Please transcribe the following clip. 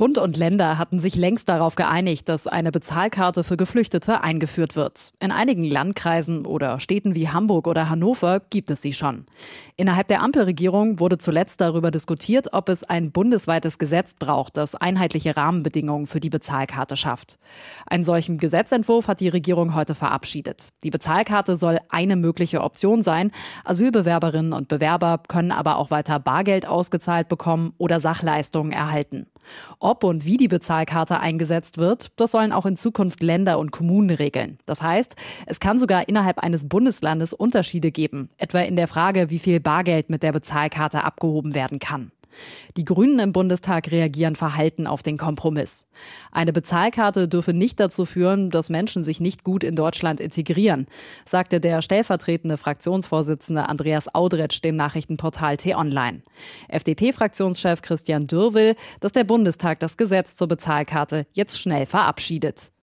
Bund und Länder hatten sich längst darauf geeinigt, dass eine Bezahlkarte für Geflüchtete eingeführt wird. In einigen Landkreisen oder Städten wie Hamburg oder Hannover gibt es sie schon. Innerhalb der Ampelregierung wurde zuletzt darüber diskutiert, ob es ein bundesweites Gesetz braucht, das einheitliche Rahmenbedingungen für die Bezahlkarte schafft. Einen solchen Gesetzentwurf hat die Regierung heute verabschiedet. Die Bezahlkarte soll eine mögliche Option sein. Asylbewerberinnen und Bewerber können aber auch weiter Bargeld ausgezahlt bekommen oder Sachleistungen erhalten. Und wie die Bezahlkarte eingesetzt wird, das sollen auch in Zukunft Länder und Kommunen regeln. Das heißt, es kann sogar innerhalb eines Bundeslandes Unterschiede geben, etwa in der Frage, wie viel Bargeld mit der Bezahlkarte abgehoben werden kann. Die Grünen im Bundestag reagieren verhalten auf den Kompromiss. Eine Bezahlkarte dürfe nicht dazu führen, dass Menschen sich nicht gut in Deutschland integrieren, sagte der stellvertretende Fraktionsvorsitzende Andreas Audretsch dem Nachrichtenportal T-Online. FDP-Fraktionschef Christian Dürr will, dass der Bundestag das Gesetz zur Bezahlkarte jetzt schnell verabschiedet.